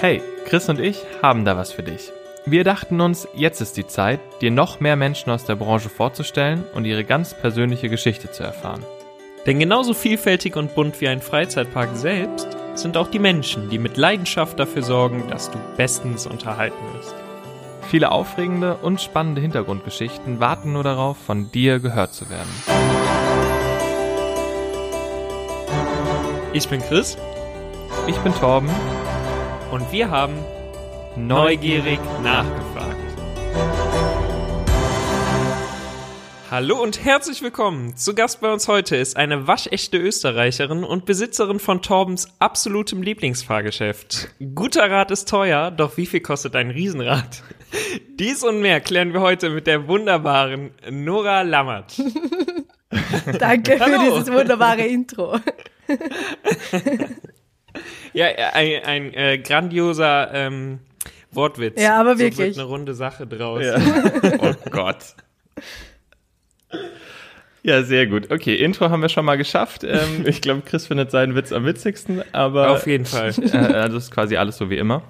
Hey, Chris und ich haben da was für dich. Wir dachten uns, jetzt ist die Zeit, dir noch mehr Menschen aus der Branche vorzustellen und ihre ganz persönliche Geschichte zu erfahren. Denn genauso vielfältig und bunt wie ein Freizeitpark selbst sind auch die Menschen, die mit Leidenschaft dafür sorgen, dass du bestens unterhalten wirst. Viele aufregende und spannende Hintergrundgeschichten warten nur darauf, von dir gehört zu werden. Ich bin Chris Ich bin Torben. Und wir haben neugierig nachgefragt. Hallo und herzlich willkommen. Zu Gast bei uns heute ist eine waschechte Österreicherin und Besitzerin von Torbens absolutem Lieblingsfahrgeschäft. Guter Rat ist teuer, doch wie viel kostet ein Riesenrad? Dies und mehr klären wir heute mit der wunderbaren Nora Lammert. Danke für Hallo. dieses wunderbare Intro. Ja, ein, ein äh, grandioser ähm, Wortwitz. Ja, aber So wirklich. wird eine runde Sache draus. oh Gott. Ja, sehr gut. Okay, Intro haben wir schon mal geschafft. Ähm, ich glaube, Chris findet seinen Witz am witzigsten, aber Auf jeden Fall. äh, das ist quasi alles so wie immer.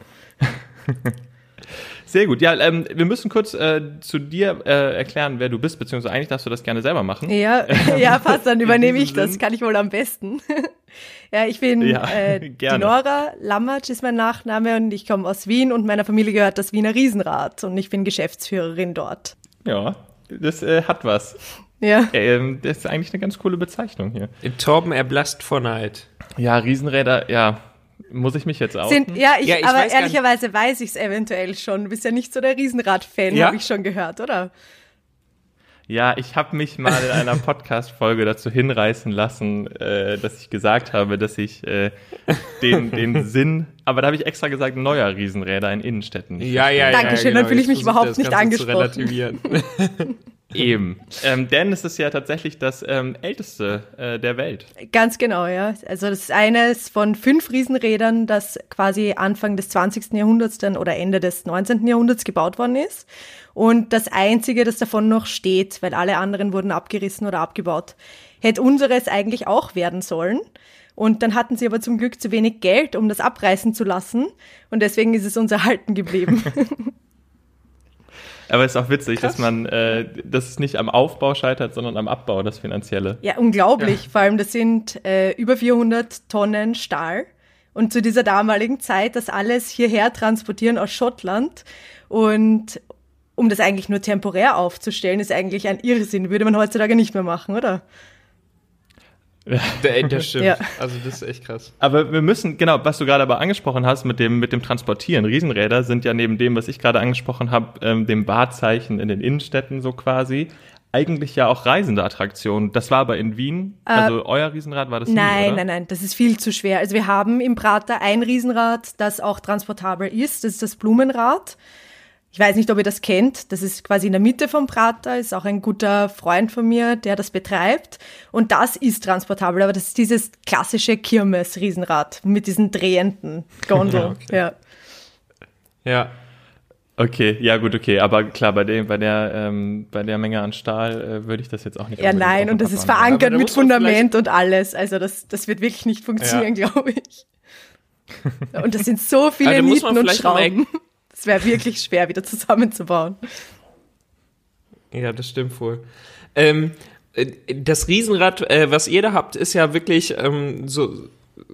Sehr gut. Ja, ähm, wir müssen kurz äh, zu dir äh, erklären, wer du bist, beziehungsweise eigentlich darfst du das gerne selber machen. Ja, ja, passt, dann übernehme ich das. Sinn. Kann ich wohl am besten. ja, ich bin Ja, äh, die. Nora Lammertsch ist mein Nachname und ich komme aus Wien und meiner Familie gehört das Wiener Riesenrad und ich bin Geschäftsführerin dort. Ja, das äh, hat was. Ja. Ähm, das ist eigentlich eine ganz coole Bezeichnung hier. Torben erblasst vor Neid. Ja, Riesenräder, ja. Muss ich mich jetzt auch? Sind, ja, ich, Ja, ich aber weiß ehrlicherweise weiß ich es eventuell schon. Du bist ja nicht so der Riesenrad-Fan, Ja? habe ich schon gehört, oder? Ja, ich habe mich mal in einer Podcast-Folge dazu hinreißen lassen, äh, dass ich gesagt habe, dass ich äh, den, den Sinn, aber da habe ich extra gesagt, neuer Riesenräder in Innenstädten. nicht Ja, ja, ja. Dankeschön, genau. dann fühle ich mich überhaupt das nicht Ganze zu angesprochen. Eben. Ähm, denn es ist ja tatsächlich das ähm, älteste äh, der Welt. Ganz genau, ja. Also das ist eines von fünf Riesenrädern, das quasi Anfang des 20. Jahrhunderts dann oder Ende des 19. Jahrhunderts gebaut worden ist. Und das einzige, das davon noch steht, weil alle anderen wurden abgerissen oder abgebaut. Hätte unseres eigentlich auch werden sollen. Und dann hatten sie aber zum Glück zu wenig Geld, um das abreißen zu lassen. Und deswegen ist es uns erhalten geblieben. Aber es ist auch witzig, Krass. dass man, äh, dass es nicht am Aufbau scheitert, sondern am Abbau, das Finanzielle. Ja, unglaublich. Vor allem, das sind äh, über 400 Tonnen Stahl. Und zu dieser damaligen Zeit das alles hierher transportieren aus Schottland. Und um das eigentlich nur temporär aufzustellen, ist eigentlich ein Irrsinn. Würde man heutzutage nicht mehr machen, oder? Da- Das stimmt. Ja. Also das ist echt krass. Aber wir müssen, genau, was du gerade aber angesprochen hast mit dem, mit dem Transportieren. Riesenräder sind ja neben dem, was ich gerade angesprochen habe, ähm, dem Wahrzeichen in den Innenstädten so quasi, eigentlich ja auch reisende Attraktionen. Das war aber in Wien. also euer Riesenrad war das Äh, Nein, nie, oder? nein, nein, das ist viel zu schwer. Also wir haben im Prater ein Riesenrad, das auch transportabel ist. Das ist das Blumenrad. Ich weiß nicht, ob ihr das kennt. Das ist quasi in der Mitte vom Prater, ist auch ein guter Freund von mir, der das betreibt. Und das ist transportabel, aber das ist dieses klassische Kirmes-Riesenrad mit diesen drehenden Gondeln. ja. Ja. Okay, ja gut, okay. Aber klar, bei, dem, bei, der, ähm, bei der Menge an Stahl äh, würde ich das jetzt auch nicht Ja, nein, und das ist verankert mit Fundament und alles. Also das, das wird wirklich nicht funktionieren, glaube ich. Und das sind so viele Also Nieten und noch mal- Das wäre wirklich schwer, wieder zusammenzubauen. Ja, das stimmt wohl. Ähm, äh, das Riesenrad, äh, was ihr da habt, ist ja wirklich ähm, so,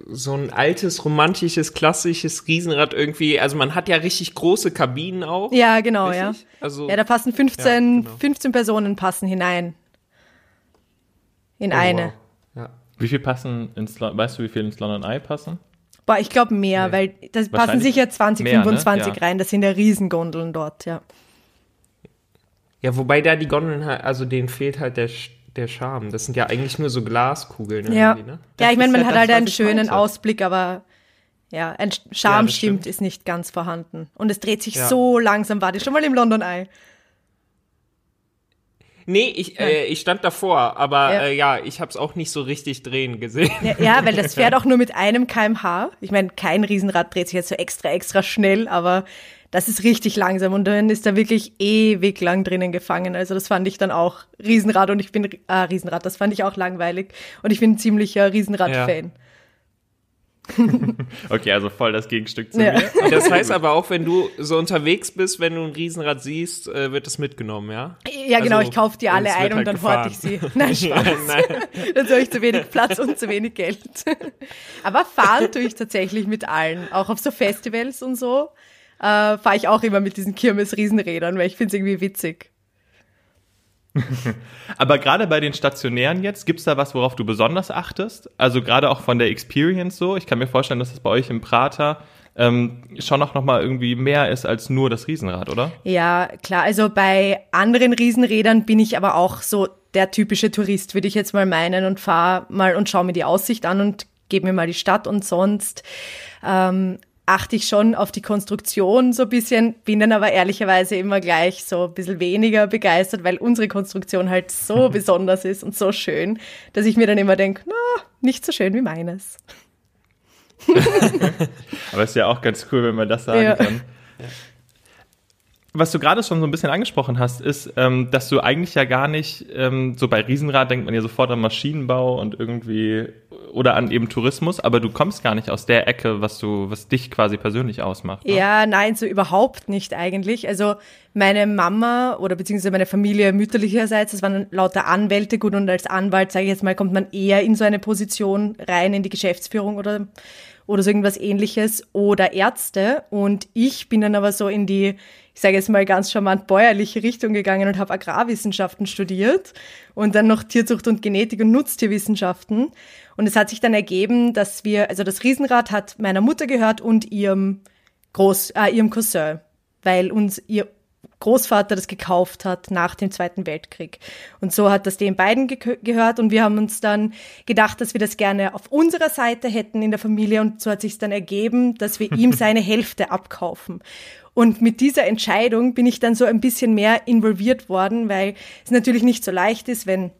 so ein altes, romantisches, klassisches Riesenrad irgendwie. Also man hat ja richtig große Kabinen auch. Ja, genau, richtig? ja. Also, Ja, da passen 15, Ja, genau. 15 Personen passen hinein. In oh, eine. wow. Ja. Wie viel passen ins, weißt du, wie viel ins London Eye passen? Boah, ich glaube mehr, Nee. weil das passen sicher 20, mehr, ne? 25 Ja. rein. Das sind ja Riesengondeln dort, ja. ja, wobei da die Gondeln halt, also denen fehlt halt der, der Charme. Das sind ja eigentlich nur so Glaskugeln Ja, irgendwie, ne? ja ich meine, man ja hat das, halt einen schönen meinte. Ausblick, aber ja, ein Charme das stimmt, stimmt. ist nicht ganz vorhanden. Und es dreht sich Ja. so langsam. War die schon mal im London Eye? Nee, ich, äh, ich stand davor, aber Ja. ja, äh, ja ich habe es auch nicht so richtig drehen gesehen. Ja, ja, weil das fährt auch nur mit einem kmh. Ich meine, kein Riesenrad dreht sich jetzt so extra, extra schnell, aber das ist richtig langsam und dann ist da wirklich ewig lang drinnen gefangen. Also das fand ich dann auch Riesenrad und ich bin, ah, Riesenrad, das fand ich auch langweilig und ich bin ein ziemlicher Riesenrad-Fan. okay, also voll das Gegenstück zu Ja. mir. Das heißt aber auch, wenn du so unterwegs bist, wenn du ein Riesenrad siehst, äh, wird das mitgenommen, ja? Ja, genau, Also, ich kaufe die alle ein und halt dann horte ich gefahren. sie. Nein, Spaß. Nein. Dann habe ich zu wenig Platz und zu wenig Geld. Aber fahren tue ich tatsächlich mit allen. Auch auf so Festivals und so äh, fahre ich auch immer mit diesen Kirmes-Riesenrädern, weil ich finde es irgendwie witzig. Aber gerade bei den stationären jetzt, gibt's da was, worauf du besonders achtest? Also gerade auch von der Experience so. Ich kann mir vorstellen, dass das bei euch im Prater ähm, schon auch nochmal irgendwie mehr ist als nur das Riesenrad, oder? Ja, klar. Also bei anderen Riesenrädern bin ich aber auch so der typische Tourist, würde ich jetzt mal meinen, und fahre mal und schaue mir die Aussicht an und gebe mir mal die Stadt und sonst ähm, achte ich schon auf die Konstruktion so ein bisschen, bin dann aber ehrlicherweise immer gleich so ein bisschen weniger begeistert, weil unsere Konstruktion halt so besonders ist und so schön, dass ich mir dann immer denke, na, nicht so schön wie meines. Aber ist ja auch ganz cool, wenn man das sagen Ja. kann. Was du gerade schon so ein bisschen angesprochen hast, ist, ähm, dass du eigentlich ja gar nicht, ähm, so bei Riesenrad denkt man ja sofort an Maschinenbau und irgendwie oder an eben Tourismus, aber du kommst gar nicht aus der Ecke, was du, was dich quasi persönlich ausmacht. Ne? Ja, nein, so überhaupt nicht eigentlich. Also meine Mama oder beziehungsweise meine Familie mütterlicherseits, das waren lauter Anwälte, gut, und als Anwalt, sage ich jetzt mal, kommt man eher in so eine Position rein, in die Geschäftsführung oder, oder so irgendwas ähnliches oder Ärzte. Und ich bin dann aber so in die, ich sage jetzt mal ganz charmant, bäuerliche Richtung gegangen und habe Agrarwissenschaften studiert und dann noch Tierzucht und Genetik und Nutztierwissenschaften. Und es hat sich dann ergeben, dass wir, also das Riesenrad hat meiner Mutter gehört und ihrem Groß, äh, ihrem Cousin, weil uns ihr Großvater das gekauft hat nach dem Zweiten Weltkrieg. Und so hat das den beiden ge gehört und wir haben uns dann gedacht, dass wir das gerne auf unserer Seite hätten in der Familie und so hat sich dann ergeben, dass wir ihm seine Hälfte abkaufen. Und mit dieser Entscheidung bin ich dann so ein bisschen mehr involviert worden, weil es natürlich nicht so leicht ist, wenn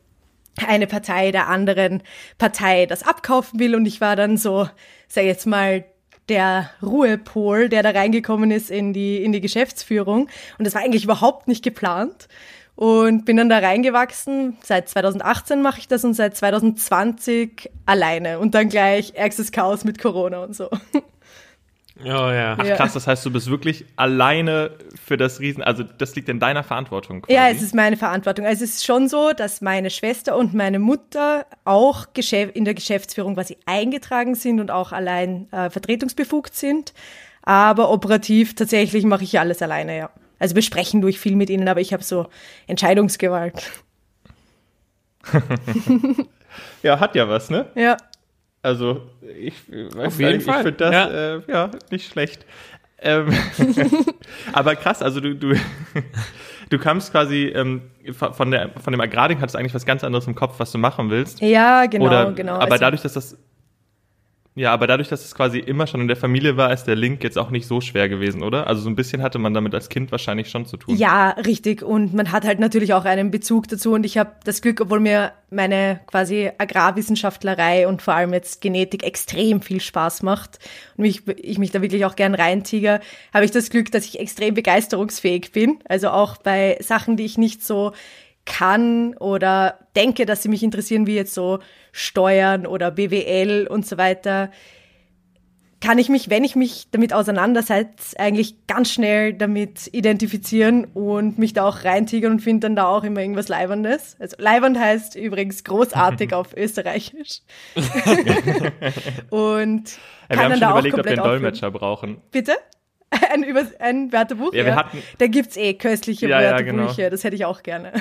eine Partei der anderen Partei das abkaufen will und ich war dann so, sag jetzt mal, der Ruhepol, der da reingekommen ist in die, in die Geschäftsführung. Und das war eigentlich überhaupt nicht geplant. Und bin dann da reingewachsen. Seit 2018 mache ich das und seit 2020 alleine. Und dann gleich ärgstes Chaos mit Corona und so. Oh ja. Ach Ja. krass, das heißt, du bist wirklich alleine für das Riesen, also das liegt in deiner Verantwortung. Quasi. Ja, es ist meine Verantwortung. Also es ist schon so, dass meine Schwester und meine Mutter auch in der Geschäftsführung quasi eingetragen sind und auch allein äh, vertretungsbefugt sind. Aber operativ tatsächlich mache ich alles alleine, ja. Also besprechen tue ich viel mit ihnen, aber ich habe so Entscheidungsgewalt. ja, hat ja was, ne? Ja. Also, ich weiß Auf jeden nicht, ich finde das Ja. ja. Äh, ja nicht schlecht. Ähm, aber krass, also du, du, du kamst quasi ähm, von, der, von dem Agrarding, hattest eigentlich was ganz anderes im Kopf, was du machen willst. Ja, genau, Oder, genau. Aber also, dadurch, dass das ja, aber dadurch, dass es quasi immer schon in der Familie war, ist der Link jetzt auch nicht so schwer gewesen, oder? Also so ein bisschen hatte man damit als Kind wahrscheinlich schon zu tun. Ja, richtig. Und man hat halt natürlich auch einen Bezug dazu. Und ich habe das Glück, obwohl mir meine quasi Agrarwissenschaftlerei und vor allem jetzt Genetik extrem viel Spaß macht und mich, ich mich da wirklich auch gern reintiger, habe ich das Glück, dass ich extrem begeisterungsfähig bin. Also auch bei Sachen, die ich nicht so kann oder denke, dass sie mich interessieren, wie jetzt so Steuern oder BWL und so weiter, kann ich mich, wenn ich mich damit auseinandersetze, eigentlich ganz schnell damit identifizieren und mich da auch reintigern und finde dann da auch immer irgendwas Leibendes. Also Leibend heißt übrigens großartig auf Österreichisch. und Ja, wir haben schon überlegt, ob wir einen. Dolmetscher brauchen. Bitte? Ein, Über ein Wörterbuch? Ja, wir hatten- Da gibt's eh köstliche Ja, ja, Wörterbücher, genau. das hätte ich auch gerne.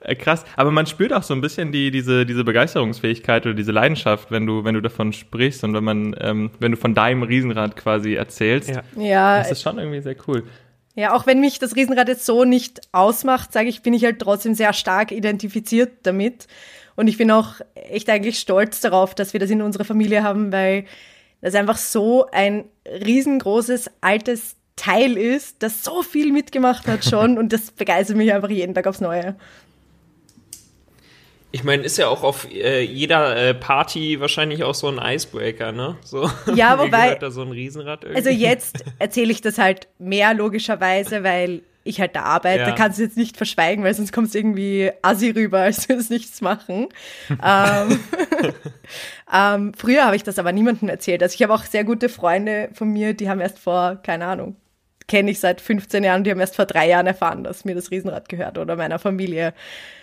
Äh, krass, aber man spürt auch so ein bisschen die, diese, diese Begeisterungsfähigkeit oder diese Leidenschaft, wenn du, wenn du davon sprichst und wenn man, ähm, wenn du von deinem Riesenrad quasi erzählst. Ja. Ja, Das ist schon irgendwie sehr cool. Ja, auch wenn mich das Riesenrad jetzt so nicht ausmacht, sage ich, bin ich halt trotzdem sehr stark identifiziert damit. Und ich bin auch echt eigentlich stolz darauf, dass wir das in unserer Familie haben, weil das einfach so ein riesengroßes, altes Teil ist, das so viel mitgemacht hat schon und das begeistert mich einfach jeden Tag aufs Neue. Ich meine, ist ja auch auf äh, jeder äh, Party wahrscheinlich auch so ein Icebreaker, ne? So. Ja, wobei- da so ein Riesenrad irgendwie. Also jetzt erzähle ich das halt mehr logischerweise, weil ich halt da arbeite, Ja. kannst du jetzt nicht verschweigen, weil sonst kommst du irgendwie assi rüber, als würdest nichts machen. ähm, ähm, früher habe ich das aber niemandem erzählt. Also ich habe auch sehr gute Freunde von mir, die haben erst vor, keine Ahnung, kenne ich seit 15 Jahren, die haben erst vor drei Jahren erfahren, dass mir das Riesenrad gehört oder meiner Familie.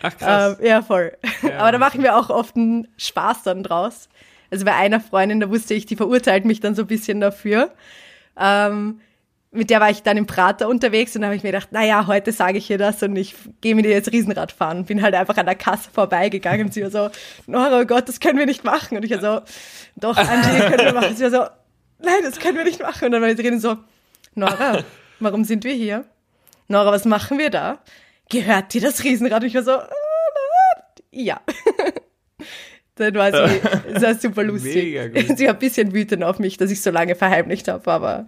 Ach krass. Ähm, ja, voll. Ja, Aber da machen wir auch oft einen Spaß dann draus. Also bei einer Freundin, da wusste ich, die verurteilt mich dann so ein bisschen dafür. Ähm, mit der war ich dann im Prater unterwegs und da habe ich mir gedacht, naja, heute sage ich ihr das und ich gehe mit ihr jetzt Riesenrad fahren. Bin halt einfach an der Kasse vorbeigegangen und sie war so, Nora, oh Gott, das können wir nicht machen. Und ich war so, doch, Angie, können wir machen. Sie war so, nein, das können wir nicht machen. Und dann war ich drin so, Nora, warum sind wir hier? Nora, was machen wir da? Gehört dir das Riesenrad? Und ich war so, nein. ja. Dann war sie, das war super lustig. Sie war ein bisschen wütend auf mich, dass ich so lange verheimlicht habe, aber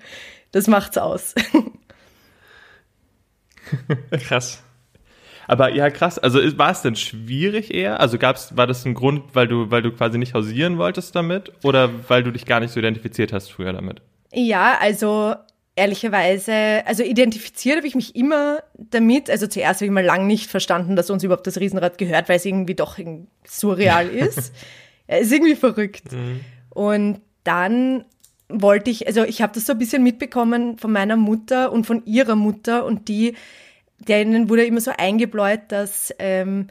das macht's aus. Krass. Aber ja, krass. Also war es denn schwierig eher? Also gab's, war das ein Grund, weil du, weil du quasi nicht hausieren wolltest damit? Oder weil du dich gar nicht so identifiziert hast früher damit? Ja, also ehrlicherweise, also identifiziert habe ich mich immer damit. Also zuerst habe ich mal lang nicht verstanden, dass uns überhaupt das Riesenrad gehört, weil es irgendwie doch surreal ist. Ja, ist irgendwie verrückt. Und dann wollte ich, also ich habe das so ein bisschen mitbekommen von meiner Mutter und von ihrer Mutter und die, denen wurde immer so eingebläut, dass ähm,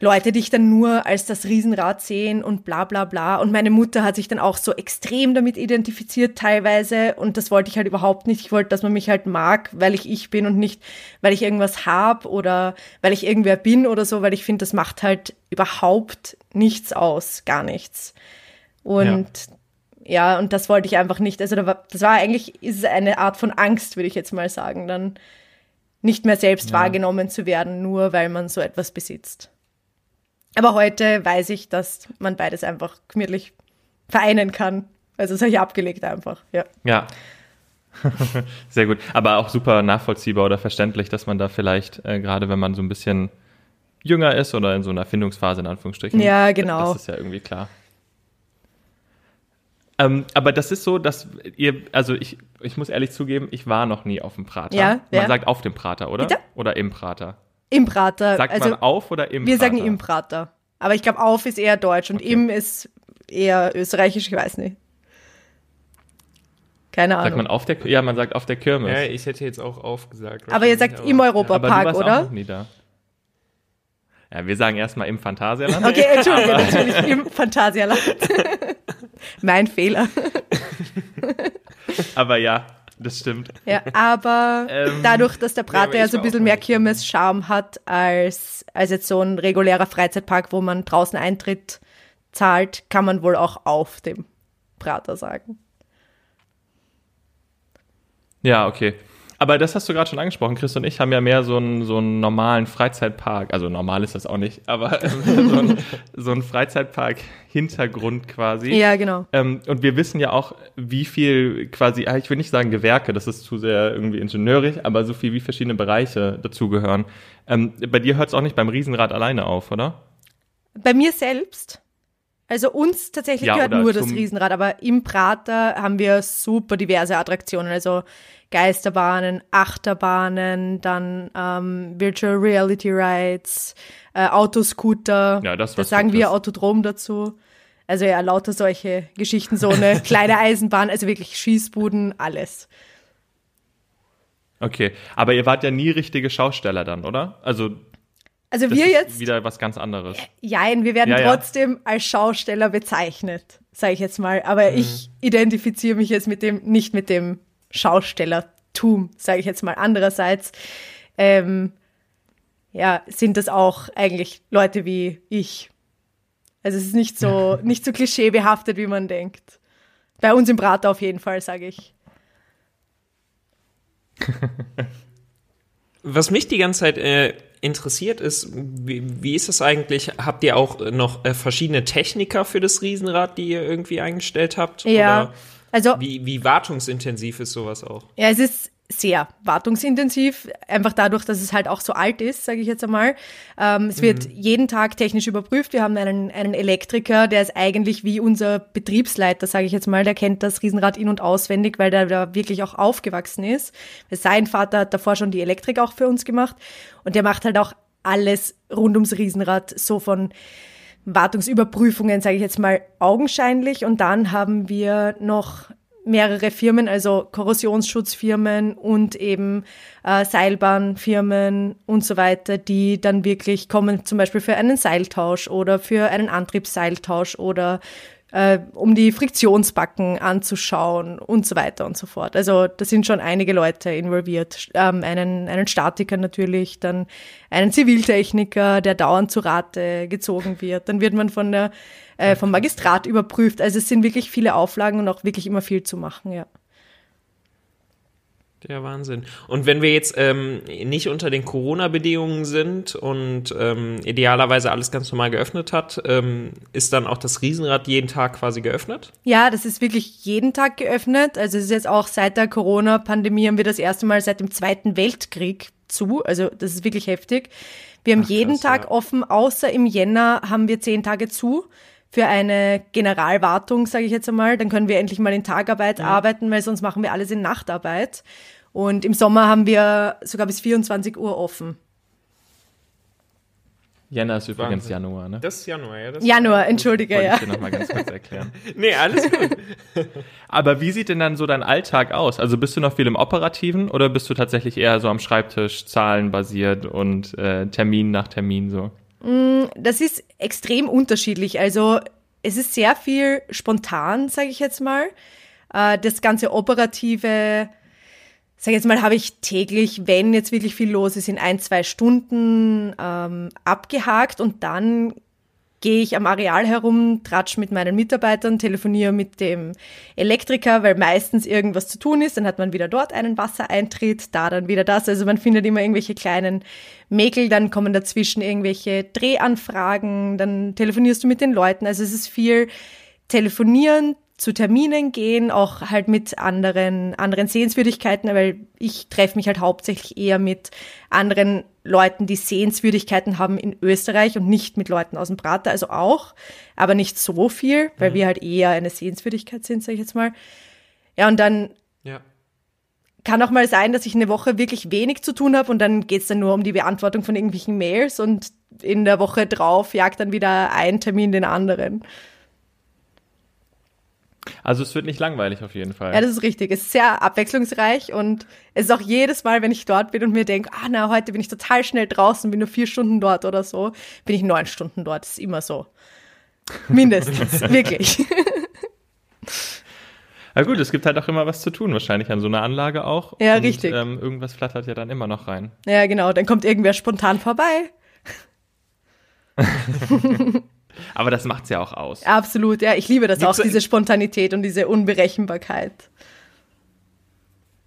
Leute dich dann nur als das Riesenrad sehen und bla bla bla. Und meine Mutter hat sich dann auch so extrem damit identifiziert teilweise und das wollte ich halt überhaupt nicht. Ich wollte, dass man mich halt mag, weil ich ich bin und nicht, weil ich irgendwas hab oder weil ich irgendwer bin oder so, weil ich finde, das macht halt überhaupt nichts aus, gar nichts. Und ja. und das wollte ich einfach nicht. Also das war eigentlich, ist es eine Art von Angst, würde ich jetzt mal sagen, dann nicht mehr selbst wahrgenommen zu werden, nur weil man so etwas besitzt. Aber heute weiß ich, dass man beides einfach gemütlich vereinen kann. Also das habe ich abgelegt einfach, ja. Ja. Sehr gut. Aber auch super nachvollziehbar oder verständlich, dass man da vielleicht, äh, gerade wenn man so ein bisschen jünger ist oder in so einer Findungsphase in Anführungsstrichen. Ja, genau. Das ist ja irgendwie klar. Ähm, aber das ist so, dass ihr, also ich, ich muss ehrlich zugeben, ich war noch nie auf dem Prater. Ja, man ja. sagt auf dem Prater, oder? Bitte? Oder im Prater. Im Prater. Sagt also man auf oder im wir Prater? sagen im Prater. Aber ich glaube, auf ist eher deutsch und Okay. im ist eher österreichisch, ich weiß nicht. Keine Sagt Ahnung. man auf der, ja, man sagt auf der Kirmes. Ja, ich hätte jetzt auch aufgesagt. Aber ihr sagt im aber du Europapark, warst auch oder? noch nie da. Ja, wir sagen erstmal im Phantasialand. Okay, Entschuldige, natürlich im Phantasialand. mein Fehler. Aber ja, das stimmt. Ja, aber Ähm, dadurch, dass der Prater ja, ich so ein bisschen mehr Kirmes-Charme hat als, als jetzt so ein regulärer Freizeitpark, wo man draußen Eintritt zahlt, kann man wohl auch auf dem Prater sagen. Ja, okay. Aber das hast du gerade schon angesprochen. Chris und ich haben ja mehr so einen, so einen normalen Freizeitpark. Also normal ist das auch nicht, aber so einen, so einen Freizeitpark-Hintergrund quasi. Ja, genau. Ähm, und wir wissen ja auch, wie viel quasi, ah, ich will nicht sagen Gewerke, das ist zu sehr irgendwie ingenieurig, aber so viel wie verschiedene Bereiche dazugehören. Ähm, bei dir hört es auch nicht beim Riesenrad alleine auf, oder? Bei mir selbst, also uns tatsächlich Ja, gehört nur das Riesenrad, aber im Prater haben wir super diverse Attraktionen, also Geisterbahnen, Achterbahnen, dann ähm, Virtual Reality Rides, äh, Autoscooter, Ja, das, das sagen wir. Autodrom dazu. Also ja, lauter solche Geschichten, so eine kleine Eisenbahn, also wirklich Schießbuden, alles. Okay, aber ihr wart ja nie richtige Schausteller dann, oder? Also Also das wir ist jetzt, wieder was ganz anderes. jein, wir werden Ja, ja. trotzdem als Schausteller bezeichnet, sage ich jetzt mal. Aber Mhm. ich identifiziere mich jetzt mit dem, nicht mit dem Schaustellertum, sage ich jetzt mal. Andererseits, ähm, ja, sind das auch eigentlich Leute wie ich. Also es ist nicht so, nicht so klischeebehaftet, wie man denkt. Bei uns im Prater auf jeden Fall, sage ich. Was mich die ganze Zeit äh, interessiert ist, wie, wie ist es eigentlich? Habt ihr auch noch äh, verschiedene Techniker für das Riesenrad, die ihr irgendwie eingestellt habt? Ja, Oder also wie, wie wartungsintensiv ist sowas auch? Ja, es ist sehr wartungsintensiv, einfach dadurch, dass es halt auch so alt ist, sage ich jetzt einmal. Ähm, es wird mhm. jeden Tag technisch überprüft. Wir haben einen, einen Elektriker, der ist eigentlich wie unser Betriebsleiter, sage ich jetzt mal, der kennt das Riesenrad in- und auswendig, weil der da wirklich auch aufgewachsen ist. Sein Vater hat davor schon die Elektrik auch für uns gemacht und der macht halt auch alles rund ums Riesenrad, so von Wartungsüberprüfungen, sage ich jetzt mal, augenscheinlich. Und dann haben wir noch mehrere Firmen, also Korrosionsschutzfirmen und eben äh, Seilbahnfirmen und so weiter, die dann wirklich kommen, zum Beispiel für einen Seiltausch oder für einen Antriebsseiltausch oder äh, um die Friktionsbacken anzuschauen und so weiter und so fort. Also da sind schon einige Leute involviert. Ähm, einen, einen Statiker natürlich, dann einen Ziviltechniker, der dauernd zu Rate gezogen wird. Dann wird man von der, äh, vom Magistrat überprüft. Also es sind wirklich viele Auflagen und auch wirklich immer viel zu machen, ja. Der Wahnsinn. Und wenn wir jetzt ähm, nicht unter den Corona-Bedingungen sind und ähm, idealerweise alles ganz normal geöffnet hat, ähm, ist dann auch das Riesenrad jeden Tag quasi geöffnet? Ja, das ist wirklich jeden Tag geöffnet. Also es ist jetzt auch seit der Corona-Pandemie haben wir das erste Mal seit dem Zweiten Weltkrieg zu. Also das ist wirklich heftig. Wir haben Ach, jeden krass, Tag ja. offen, außer im Jänner haben wir zehn Tage zu für eine Generalwartung, sage ich jetzt einmal. Dann können wir endlich mal in Tagarbeit ja. arbeiten, weil sonst machen wir alles in Nachtarbeit. Und im Sommer haben wir sogar bis 24 Uhr offen. Jänner ist übrigens Wahnsinn. Januar, ne? Das ist Januar, ja. Das Januar, entschuldige, Wollte ja. Ich dir nochmal ganz kurz erklären. nee, alles gut. Aber wie sieht denn dann so dein Alltag aus? Also bist du noch viel im Operativen oder bist du tatsächlich eher so am Schreibtisch, zahlenbasiert und äh, Termin nach Termin so? Mm, das ist extrem unterschiedlich. Also es ist sehr viel spontan, sage ich jetzt mal. Äh, das ganze Operative, sage jetzt mal, habe ich täglich, wenn jetzt wirklich viel los ist, in ein, zwei Stunden ähm, abgehakt und dann gehe ich am Areal herum, tratsch mit meinen Mitarbeitern, telefoniere mit dem Elektriker, weil meistens irgendwas zu tun ist. Dann hat man wieder dort einen Wassereintritt, da dann wieder das. Also man findet immer irgendwelche kleinen Mäkel, dann kommen dazwischen irgendwelche Drehanfragen, dann telefonierst du mit den Leuten. Also es ist viel telefonieren, zu Terminen gehen, auch halt mit anderen, anderen Sehenswürdigkeiten, weil ich treffe mich halt hauptsächlich eher mit anderen Leuten, die Sehenswürdigkeiten haben in Österreich und nicht mit Leuten aus dem Prater, also auch, aber nicht so viel, weil mhm. wir halt eher eine Sehenswürdigkeit sind, sage ich jetzt mal. Ja, und dann ja. kann auch mal sein, dass ich eine Woche wirklich wenig zu tun habe und dann geht's dann nur um die Beantwortung von irgendwelchen Mails und in der Woche drauf jagt dann wieder ein Termin den anderen. Also es wird nicht langweilig auf jeden Fall. Ja, das ist richtig. Es ist sehr abwechslungsreich und es ist auch jedes Mal, wenn ich dort bin und mir denke, ah na, heute bin ich total schnell draußen, bin nur vier Stunden dort oder so, bin ich neun Stunden dort. Das ist immer so. Mindestens, wirklich. Na gut, es gibt halt auch immer was zu tun, wahrscheinlich an so einer Anlage auch. Ja, und, richtig. Ähm, irgendwas flattert ja dann immer noch rein. Ja, genau. Dann kommt irgendwer spontan vorbei. Aber das macht's ja auch aus. Absolut, ja. Ich liebe das Gibt's auch, diese Spontanität und diese Unberechenbarkeit.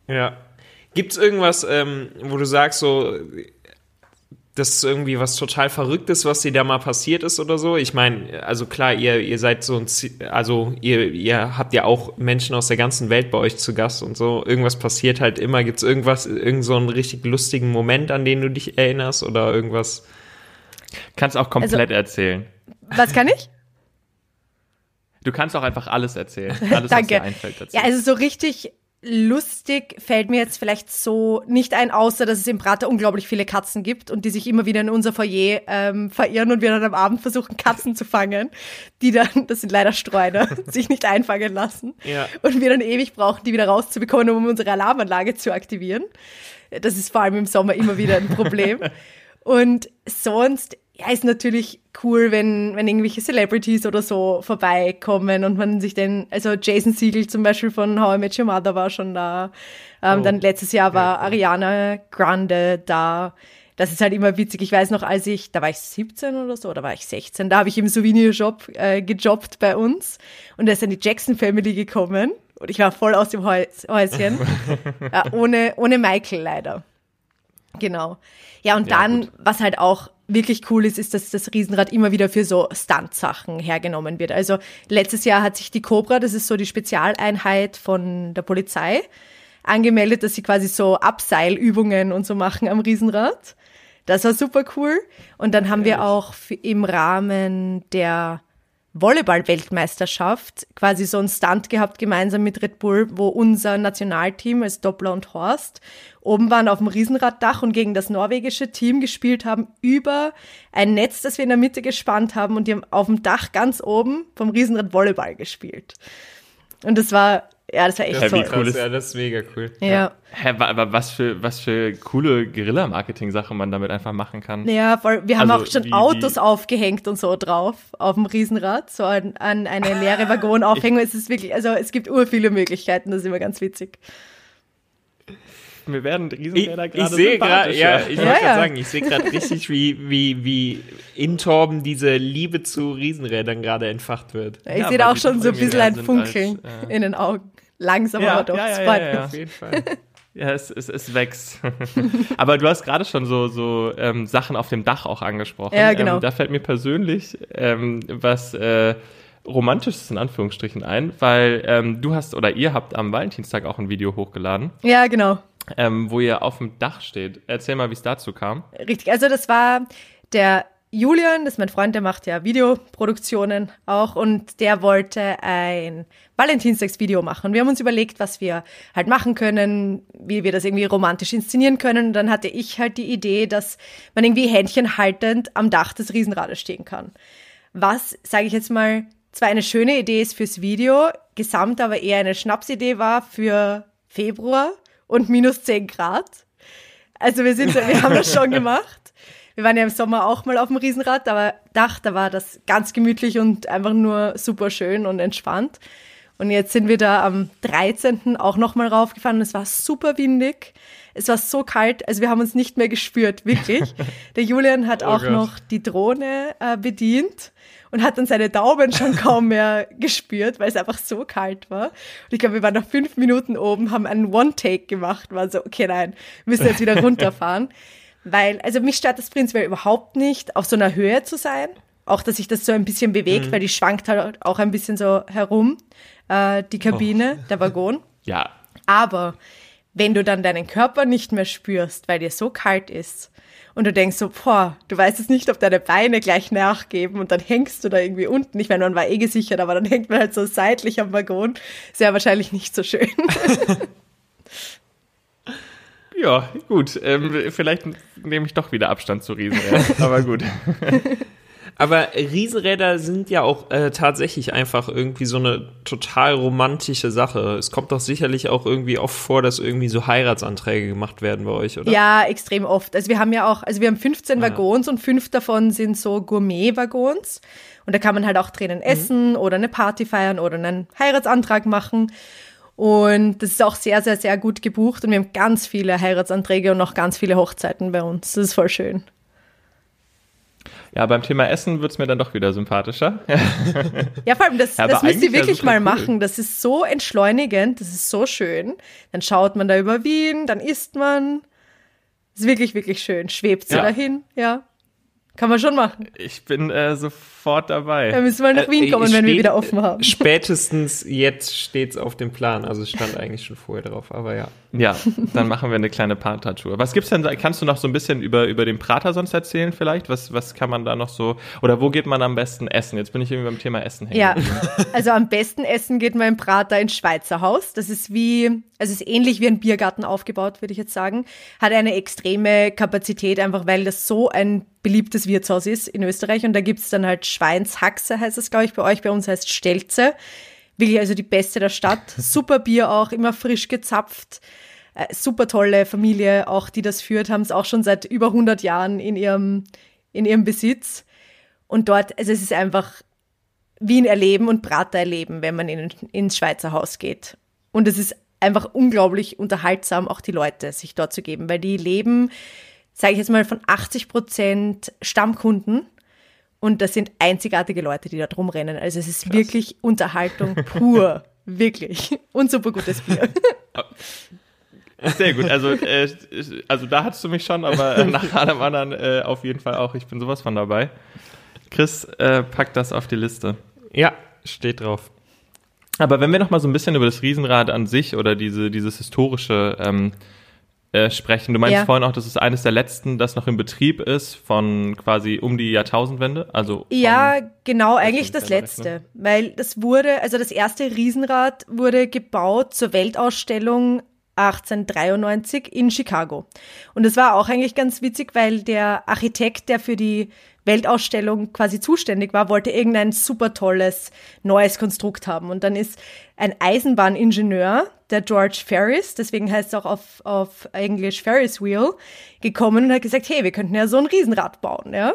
Ja. Gibt's irgendwas, ähm, wo du sagst, so, das ist irgendwie was total Verrücktes, was dir da mal passiert ist oder so? Ich meine, also klar, ihr, ihr seid so ein, also ihr, ihr habt ja auch Menschen aus der ganzen Welt bei euch zu Gast und so. Irgendwas passiert halt immer. Gibt's irgendwas, irgend so einen richtig lustigen Moment, an den du dich erinnerst oder irgendwas? Kannst auch komplett also, erzählen. Was kann ich? Du kannst auch einfach alles erzählen. Alles, Danke. was dir einfällt dazu. Ja, also so richtig lustig fällt mir jetzt vielleicht so nicht ein, außer dass es im Prater unglaublich viele Katzen gibt und die sich immer wieder in unser Foyer ähm, verirren und wir dann am Abend versuchen, Katzen zu fangen, die dann, das sind leider Streuner, sich nicht einfangen lassen. Ja. Und wir dann ewig brauchen, die wieder rauszubekommen, um unsere Alarmanlage zu aktivieren. Das ist vor allem im Sommer immer wieder ein Problem. Und sonst ja, ist natürlich cool, wenn, wenn irgendwelche Celebrities oder so vorbeikommen und man sich den, also Jason Siegel zum Beispiel von How I Met Your Mother war schon da. Ähm, oh. Dann letztes Jahr war ja, Ariana Grande da. Das ist halt immer witzig. Ich weiß noch, als ich, da war ich 17 oder so, oder war ich 16, da habe ich im Souvenirshop äh, gejobbt bei uns und da ist dann die Jackson Family gekommen und ich war voll aus dem Häus Häuschen. ja, ohne, ohne Michael leider. Genau. Ja, und ja, dann, gut. was halt auch wirklich cool ist, ist, dass das Riesenrad immer wieder für so Stunt-Sachen hergenommen wird. Also letztes Jahr hat sich die Cobra, das ist so die Spezialeinheit von der Polizei, angemeldet, dass sie quasi so Abseilübungen und so machen am Riesenrad. Das war super cool. Und dann haben wir auch im Rahmen der Volleyball-Weltmeisterschaft quasi so einen Stunt gehabt, gemeinsam mit Red Bull, wo unser Nationalteam als Doppler und Horst oben waren auf dem Riesenraddach und gegen das norwegische Team gespielt haben über ein Netz, das wir in der Mitte gespannt haben und die haben auf dem Dach ganz oben vom Riesenrad Volleyball gespielt. Und das war ja, das war echt Ja, wie toll. cool ist- ja, das ist mega cool. Ja. Hä, wa- aber was für, was für coole Guerilla-Marketing-Sachen man damit einfach machen kann. Ja, voll. Wir haben Also, auch schon wie- Autos wie- aufgehängt und so drauf auf dem Riesenrad, so an, an eine leere Waggonaufhängung. es ist wirklich, also es gibt ur viele Möglichkeiten, das ist immer ganz witzig. Wir werden Ich, Riesenräder ich gerade sehe gerade, ja, ich Ja, wollte ja. sagen, ich sehe gerade richtig, wie, wie, wie in Torben diese Liebe zu Riesenrädern gerade entfacht wird. Ich Ja, sehe da auch schon so ein bisschen ein Funkeln als, äh, in den Augen. Langsam Ja, aber doch. ja, es ja, freut ja, mich. ja. Auf jeden Fall. Ja, es, es, es wächst. Aber du hast gerade schon so, so ähm, Sachen auf dem Dach auch angesprochen. Ja, genau. Ähm, da fällt mir persönlich ähm, was äh, Romantisches in Anführungsstrichen ein, weil ähm, du hast oder ihr habt am Valentinstag auch ein Video hochgeladen, Ja, genau. Ähm, wo ihr auf dem Dach steht. Erzähl mal, wie es dazu kam. Richtig. Also das war der Julian, das ist mein Freund, der macht ja Videoproduktionen auch und der wollte ein Valentinstagsvideo machen. Wir haben uns überlegt, was wir halt machen können, wie wir das irgendwie romantisch inszenieren können. Und dann hatte ich halt die Idee, dass man irgendwie Händchen haltend am Dach des Riesenrades stehen kann. Was, sage ich jetzt mal, zwar eine schöne Idee ist fürs Video, gesamt aber eher eine Schnapsidee war für Februar und minus 10 Grad. Also wir sind, wir haben das schon gemacht. Wir waren ja im Sommer auch mal auf dem Riesenrad, aber Dach, da war das ganz gemütlich und einfach nur super schön und entspannt. Und jetzt sind wir da am 13. auch nochmal raufgefahren und es war super windig. Es war so kalt, also wir haben uns nicht mehr gespürt, wirklich. Der Julian hat auch Gott. noch die Drohne äh, bedient und hat dann seine Daumen schon kaum mehr gespürt, weil es einfach so kalt war. Und ich glaube, wir waren nach fünf Minuten oben, haben einen One-Take gemacht, war so, okay, nein, müssen jetzt wieder runterfahren. Weil, also mich stört das prinzipiell überhaupt nicht, auf so einer Höhe zu sein. Auch, dass sich das so ein bisschen bewegt, weil die schwankt halt auch ein bisschen so herum, äh, die Kabine, der Waggon. Ja, Aber wenn du dann deinen Körper nicht mehr spürst, weil dir so kalt ist und du denkst so, boah, du weißt jetzt nicht, ob deine Beine gleich nachgeben und dann hängst du da irgendwie unten. Ich meine, man war eh gesichert, aber dann hängt man halt so seitlich am Waggon. Sehr wahrscheinlich nicht so schön. ja, gut. Ähm, vielleicht nehme ich doch wieder Abstand zu Riesenrädern. aber gut. Aber Riesenräder sind ja auch äh, tatsächlich einfach irgendwie so eine total romantische Sache. Es kommt doch sicherlich auch irgendwie oft vor, dass irgendwie so Heiratsanträge gemacht werden bei euch, oder? Ja, extrem oft. Also wir haben ja auch, also wir haben 15 Ah. Waggons und fünf davon sind so Gourmet-Waggons. Und da kann man halt auch drinnen essen oder eine Party feiern oder einen Heiratsantrag machen. Und das ist auch sehr, sehr, sehr gut gebucht. Und wir haben ganz viele Heiratsanträge und noch ganz viele Hochzeiten bei uns. Das ist voll schön. Ja, beim Thema Essen wird's mir dann doch wieder sympathischer. Ja, vor allem, das, Ja, das müsst ihr wirklich mal cool. machen. Das ist so entschleunigend, das ist so schön. Dann schaut man da über Wien, dann isst man. Ist wirklich, wirklich schön. Schwebt so Ja. dahin, ja. Kann man schon machen. Ich bin äh, sofort dabei. Da müssen wir nach Wien Äh, kommen, es wenn wir steht- wieder offen haben. Spätestens jetzt steht's auf dem Plan. Also es stand eigentlich schon vorher drauf, aber ja. Ja, dann machen wir eine kleine Prater-Tour. Was gibt's denn, da- kannst du noch so ein bisschen über, über den Prater sonst erzählen vielleicht? Was, was kann man da noch so, oder wo geht man am besten essen? Jetzt bin ich irgendwie beim Thema Essen hängen. Ja, also am besten essen geht man im Prater ins Schweizer Haus. Das ist wie, also es ist ähnlich wie ein Biergarten aufgebaut, würde ich jetzt sagen. Hat eine extreme Kapazität, einfach weil das so ein beliebtes Wirtshaus ist in Österreich. Und da gibt's dann halt Schweinshaxe, heißt es, glaube ich, bei euch. Bei uns heißt Stelze. Wirklich also die beste der Stadt. Super Bier auch, immer frisch gezapft. Äh, super tolle Familie auch, die das führt, haben es auch schon seit über 100 Jahren in ihrem, in ihrem Besitz. Und dort, also es ist einfach Wien erleben und Prater erleben, wenn man in, ins Schweizer Haus geht. Und es ist einfach unglaublich unterhaltsam, auch die Leute sich dort zu geben, weil die leben, sage ich jetzt mal, von 80 Prozent Stammkunden. Und das sind einzigartige Leute, die da drum rennen. Also es ist wirklich Unterhaltung pur. wirklich. Und super gutes Bier. Sehr gut. Also, äh, also da hattest du mich schon, aber nach allem anderen äh, auf jeden Fall auch. Ich bin sowas von dabei. Chris, äh, pack das auf die Liste. Ja, steht drauf. Aber wenn wir noch mal so ein bisschen über das Riesenrad an sich oder diese, dieses historische ähm, äh, sprechen. Du meinst Ja. vorhin auch, dass es eines der letzten, das noch in Betrieb ist, von quasi um die Jahrtausendwende. Also Ja, genau, eigentlich ich das letzte. Weil das wurde, also das erste Riesenrad wurde gebaut zur Weltausstellung 1893 in Chicago. Und das war auch eigentlich ganz witzig, weil der Architekt, der für die Weltausstellung quasi zuständig war, wollte irgendein super tolles neues Konstrukt haben. Und dann ist ein Eisenbahningenieur, der George Ferris, deswegen heißt es auch auf, auf Englisch Ferris Wheel, gekommen und hat gesagt, hey, wir könnten ja so ein Riesenrad bauen, ja.